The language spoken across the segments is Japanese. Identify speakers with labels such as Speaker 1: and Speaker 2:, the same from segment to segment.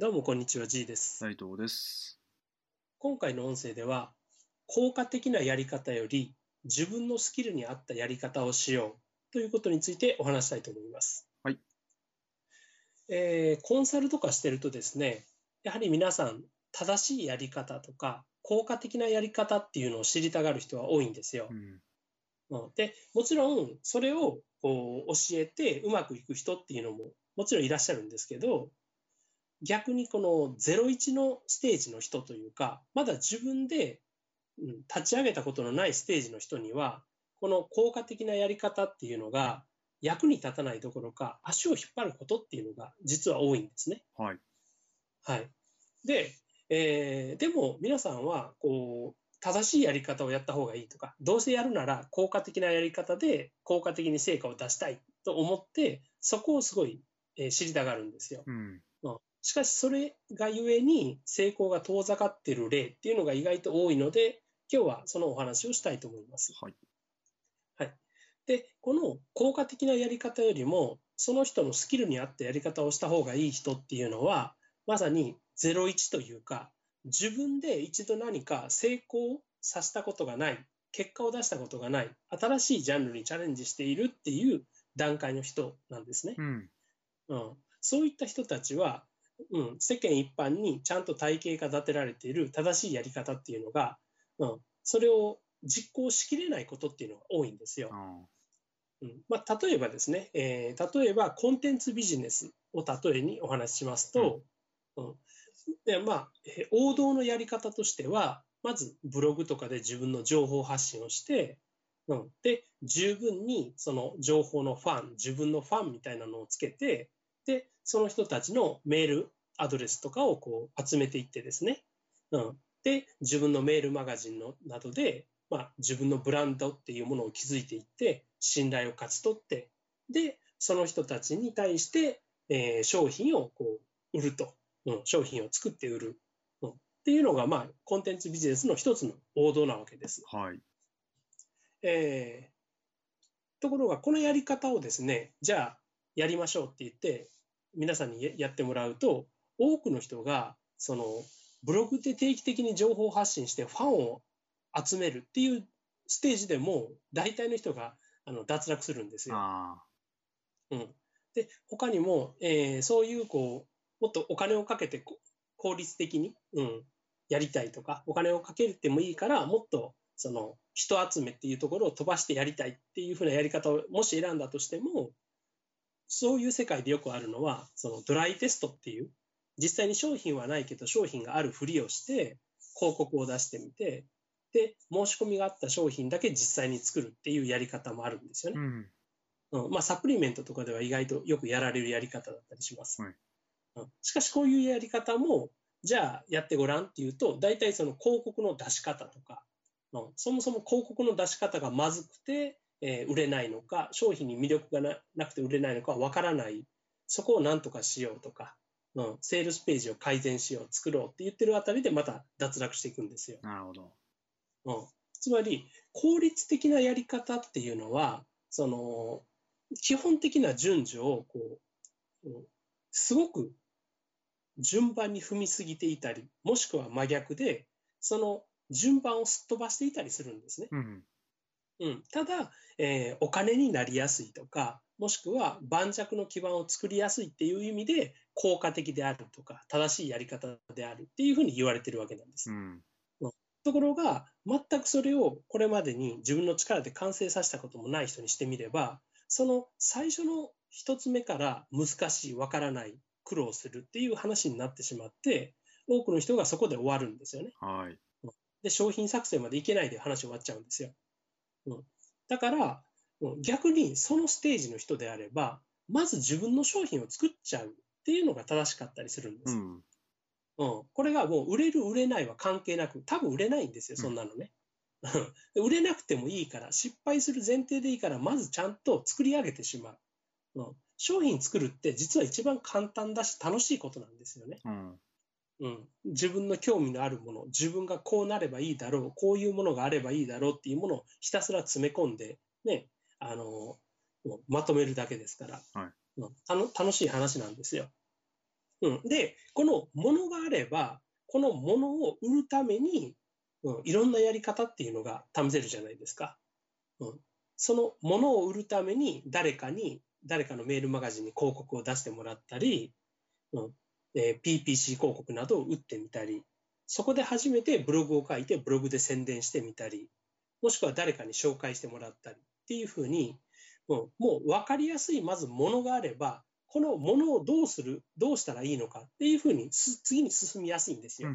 Speaker 1: どうもこんにちは、G です。
Speaker 2: 斉藤です。
Speaker 1: 今回の音声では、効果的なやり方より自分のスキルに合ったやり方をしようということについてお話したいと思います。
Speaker 2: はい。
Speaker 1: えーコンサルとかしてるとですね、やはり皆さん正しいやり方とか効果的なやり方っていうのを知りたがる人は多いんですよ。
Speaker 2: うん。
Speaker 1: うんで、もちろんそれをこう教えてうまくいく人っていうのももちろんいらっしゃるんですけど、逆にこの01のステージの人というか、まだ自分でうん立ち上げたことのないステージの人には、この効果的なやり方っていうのが役に立たないどころか、足を引っ張ることっていうのが実は多いんですね。
Speaker 2: はい。
Speaker 1: はい。で、えーでも皆さんは、こう、正しいやり方をやった方がいいとか、どうせやるなら効果的なやり方で効果的に成果を出したいと思って、そこをすごい、えー知りたがるんですよ。
Speaker 2: うん。
Speaker 1: しかし、それがゆえに成功が遠ざかっている例っていうのが意外と多いので、今日はそのお話をしたいと思います。
Speaker 2: はい。
Speaker 1: はい。で、この効果的なやり方よりも、その人のスキルに合ったやり方をした方がいい人っていうのは、まさに01というか、自分で一度何か成功させたことがない、結果を出したことがない、新しいジャンルにチャレンジしているっていう段階の人なんですね。
Speaker 2: うん。
Speaker 1: うん、そういった人たちは、うん、世間一般にちゃんと体系が立てられている正しいやり方っていうのが、うん、それを実行しきれないことっていうのが多いんですよ。
Speaker 2: あ
Speaker 1: うん。まあ、例えばですね、えー例えばコンテンツビジネスを例えにお話ししますと、うん。でまあえー王道のやり方としては、まずブログとかで自分の情報発信をして、うん、で、十分にその情報のファン、自分のファンみたいなのをつけて、で、その人たちのメールアドレスとかをこう集めていってですね、うん、で、自分のメールマガジンのなどで、まあ、自分のブランドっていうものを築いていって、信頼を勝ち取って、で、その人たちに対して、えー商品をこう売ると、うん、商品を作って売る、うん、っていうのが、まあ、コンテンツビジネスの一つの王道なわけです。
Speaker 2: はい。
Speaker 1: えーところが、このやり方をですね、じゃあやりましょうって言って、皆さんにややってもらうと、多くの人が、その、ブログで定期的に情報発信してファンを集めるっていうステージでも、大体の人があの脱落するんですよ。
Speaker 2: あ
Speaker 1: うん、で、他にも、えーそういう、こう、もっとお金をかけてこ効率的に、うん、やりたいとか、お金をかけてもいいから、もっと、その、人集めっていうところを飛ばしてやりたいっていうふうなやり方をもし選んだとしても、そういう世界でよくあるのは、そのドライテストっていう、実際に商品はないけど商品があるふりをして、広告を出してみて、で、申し込みがあった商品だけ実際に作るっていうやり方もあるんですよ
Speaker 2: あ。
Speaker 1: ね。
Speaker 2: うん。
Speaker 1: うんまあ、サプリメントとかでは意外とよくやられるやり方だったりします。
Speaker 2: はい
Speaker 1: うんしかし、こういうやり方も、じゃあやってごらんっていうと、大体その広告の出し方とか、うんそもそも広告の出し方がまずくて、えー売れないのか、商品に魅力がななくて売れないのかわからない、そこをなんとかしようとか、うん、セールスページを改善しよう、作ろうって言ってるあたりでまた脱落していくんですよ。
Speaker 2: なるほど。
Speaker 1: うん、つまり、効率的なやり方っていうのは、その、基本的な順序を、こう、うんすごく順番に踏みすぎていたり、もしくは真逆で、その順番をすっ飛ばしていたりするんですね。
Speaker 2: うん。
Speaker 1: うん、ただ、えーお金になりやすいとか、もしくは盤石の基盤を作りやすいっていう意味で効果的であるとか、正しいやり方であるっていうふうに言われてるわけなんです
Speaker 2: う。ん。
Speaker 1: ところが、全くそれをこれまでに自分の力で完成させたこともない人にしてみれば、その最初の一つ目から難しい、わからない、苦労するっていう話になってしまって、多くの人がそこで終わるんですよね。
Speaker 2: はい。
Speaker 1: で、商品作成までいけないで話終わっちゃうんですよ。うん、だから、うん逆にそのステージの人であれば、まず自分の商品を作っちゃうっていうのが正しかったりするんですよ。
Speaker 2: うん。
Speaker 1: うん、これがもう売れる売れないは関係なく、多分売れないんですよ、そんなのね。で売れなくてもいいから、失敗する前提でいいから、まずちゃんと作り上げてしまう。うん、商品作るって実は一番簡単だし楽しいことなんですよね。
Speaker 2: うん。
Speaker 1: うん、自分の興味のあるもの、自分がこうなればいいだろう、こういうものがあればいいだろうっていうものをひたすら詰め込んで、ね、あの、まとめるだけですから、
Speaker 2: はい。
Speaker 1: うん。たの楽しい話なんですよ。うん、で、このものがあれば、このものを売るために、うん、いろんなやり方っていうのが試せるじゃないですか。うん、そのものを売るために誰かに、誰かのメールマガジンに広告を出してもらったり、うん。えー、PPC 広告などを打ってみたり、そこで初めてブログを書いてブログで宣伝してみたり、もしくは誰かに紹介してもらったりっていうふうに、もうもう分かりやすいまずものがあれば、このものをどうする、どうしたらいいのかっていうふうに次に進みやすいんですよ。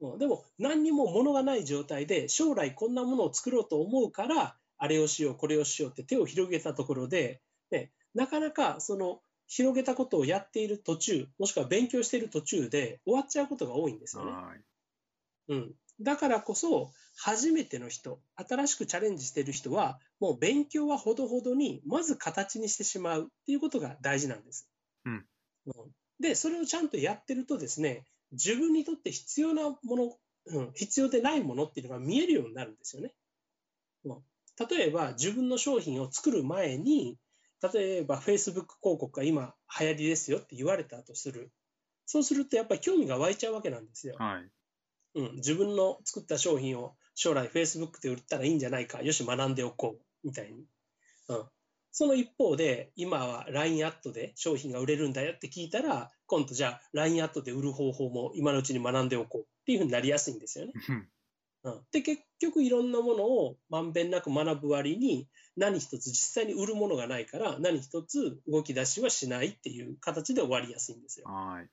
Speaker 1: うん、でも何にもものがない状態で将来こんなものを作ろうと思うからあれをしようこれをしようって手を広げたところで、ね、なかなかその広げたことをやっている途中もしくは勉強している途中で終わっちゃうことが多いんですよね。うん、だからこそ初めての人新しくチャレンジしている人はもう勉強はほどほどにまず形にしてしまうっていうことが大事なんです。うん、でそれをちゃんとやってるとですね自分にとって必要なもの、うん、必要でないものっていうのが見えるようになるんですよね。うん、例えば自分の商品を作る前に例えば Facebook 広告が今流行りですよって言われたとする。そうするとやっぱり興味が湧いちゃうわけなんですよ。はい。うん、自分の作った商品を将来 Facebook で売ったらいいんじゃないか。よし学んでおこう。みたいに、うん、その一方で今は LINE アットで商品が売れるんだよって聞いたら今度じゃあ LINE アットで売る方法も今のうちに学んでおこうっていうふうになりやすいんですよね。うん、で結局いろんなものをまんべんなく学ぶ割に何一つ実際に売るものがないから何一つ動き出しはしないっていう形で終わりやすいんですよ。はい、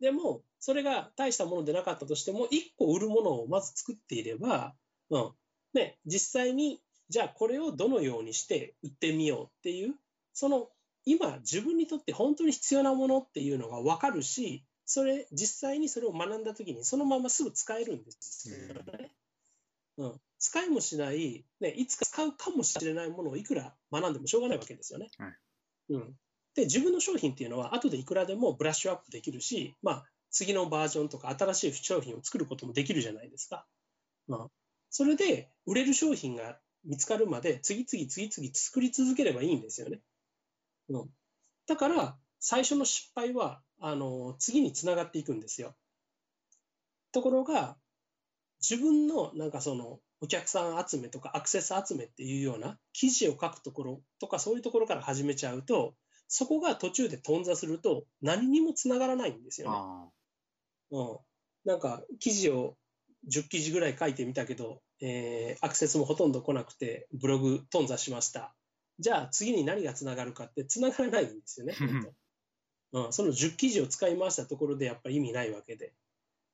Speaker 1: でもそれが大したものでなかったとしても1個売るものをまず作っていれば、うん。ね、実際にじゃあこれをどのようにして売ってみようっていうその今自分にとって本当に必要なものっていうのが分かるしそれ実際にそれを学んだ時にそのまますぐ使えるんですよね。うん、使いもしない、ね、いつか使うかもしれないものをいくら学んでもしょうがないわけですよね。はい、うん、で自分の商品っていうのは後でいくらでもブラッシュアップできるし、まあ、次のバージョンとか新しい商品を作ることもできるじゃないですか。まあ、それで売れる商品が見つかるまで次々次々作り続ければいいんですよね。うん、だから最初の失敗はあの次につながっていくんですよ。ところが自分のなんかそのお客さん集めとかアクセス集めっていうような記事を書くところとかそういうところから始めちゃうとそこが途中で頓挫すると何にもつながらないんですよね。うん、なんか記事を10記事ぐらい書いてみたけど、えー、アクセスもほとんど来なくてブログ頓挫しました。じゃあ次に何がつながるかってつながらないんですよね。うん、その10記事を使い回したところでやっぱり意味ないわけで。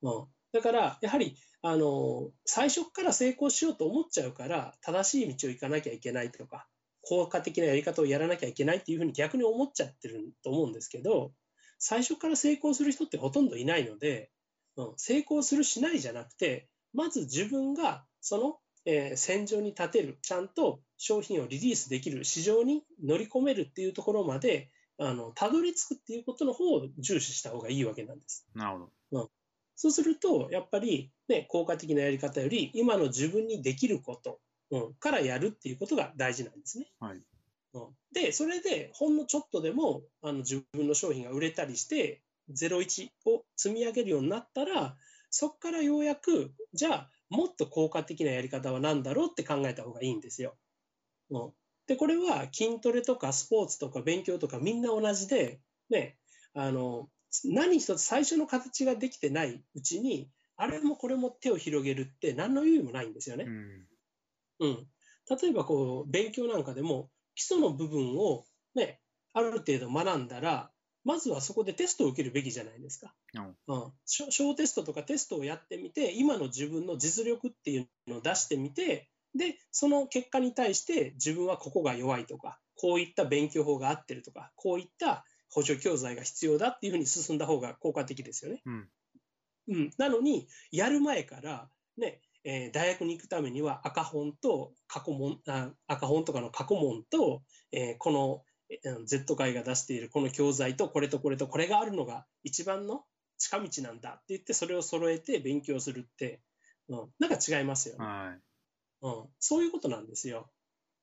Speaker 1: うん、だからやはりあの最初から成功しようと思っちゃうから正しい道を行かなきゃいけないとか効果的なやり方をやらなきゃいけないっていうふうに逆に思っちゃってると思うんですけど最初から成功する人ってほとんどいないので、うん、成功するしないじゃなくてまず自分がその、えー、戦場に立てるちゃんと商品をリリースできる市場に乗り込めるっていうところまであのたどり着くっていうことの方を重視した方がいいわけなんです。
Speaker 2: なるほ
Speaker 1: ど、うん、そうするとやっぱり、ね、効果的なやり方より今の自分にできること、うん、からやるっていうことが大事なんですね。はいうん、でそれでほんのちょっとでもあの自分の商品が売れたりして01を積み上げるようになったらそこからようやくじゃあもっと効果的なやり方は何だろうって考えた方がいいんですよ。うん、でこれは筋トレとかスポーツとか勉強とかみんな同じで、ね、あの何一つ最初の形ができてないうちにあれもこれも手を広げるって何の意味もないんですよね。うん、うん、例えばこう勉強なんかでも基礎の部分を、ね、ある程度学んだらまずはそこでテストを受けるべきじゃないですか。うん、小テストとかテストをやってみて今の自分の実力っていうのを出してみてでその結果に対して自分はここが弱いとかこういった勉強法が合ってるとかこういった補助教材が必要だっていうふうに進んだ方が効果的ですよね。うん、うん、なのにやる前からねえー、大学に行くためには赤本と過去問あ赤本とかの過去問と、えー、この Z 会が出しているこの教材とこれとこれとこれがあるのが一番の近道なんだって言ってそれを揃えて勉強するって、うん、なんか違いますよね。はいうん、そういうことなんですよ。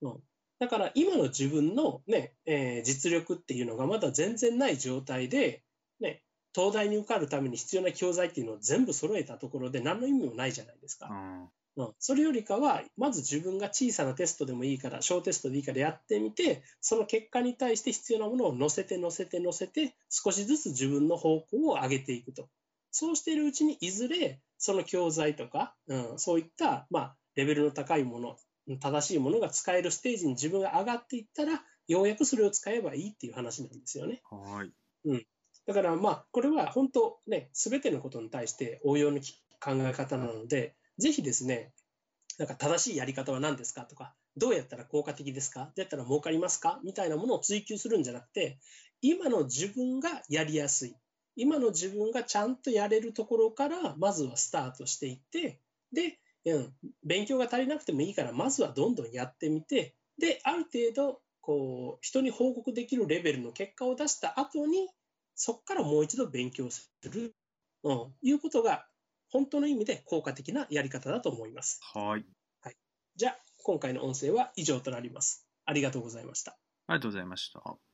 Speaker 1: うん、だから今の自分のね、えー、実力っていうのがまだ全然ない状態で、ね、東大に受かるために必要な教材っていうのを全部揃えたところで何の意味もないじゃないですか。
Speaker 2: うん
Speaker 1: うん、それよりかは、まず自分が小さなテストでもいいから、小テストでいいからやってみて、その結果に対して必要なものを載せて載せて載せて、少しずつ自分の方向を上げていくと。そうしているうちに、いずれその教材とか、うん、そういった、まあ、レベルの高いもの、正しいものが使えるステージに自分が上がっていったら、ようやくそれを使えばいいっていう話なんですよね。
Speaker 2: はい。
Speaker 1: だからまあ、これは本当ね、すべてのことに対して応用のき考え方なので、ぜひですね、なんか正しいやり方は何ですかとか、どうやったら効果的ですかどうやったら儲かりますかみたいなものを追求するんじゃなくて、今の自分がやりやすい。今の自分がちゃんとやれるところから、まずはスタートしていって、で、うん、勉強が足りなくてもいいから、まずはどんどんやってみて、で、ある程度、こう、人に報告できるレベルの結果を出した後に、そこからもう一度勉強する、うん、いうことが、本当の意味で効果的なやり方だと思います。
Speaker 2: はい。
Speaker 1: じゃあ、今回の音声は以上となります。ありがとうございました。
Speaker 2: ありがとうございました。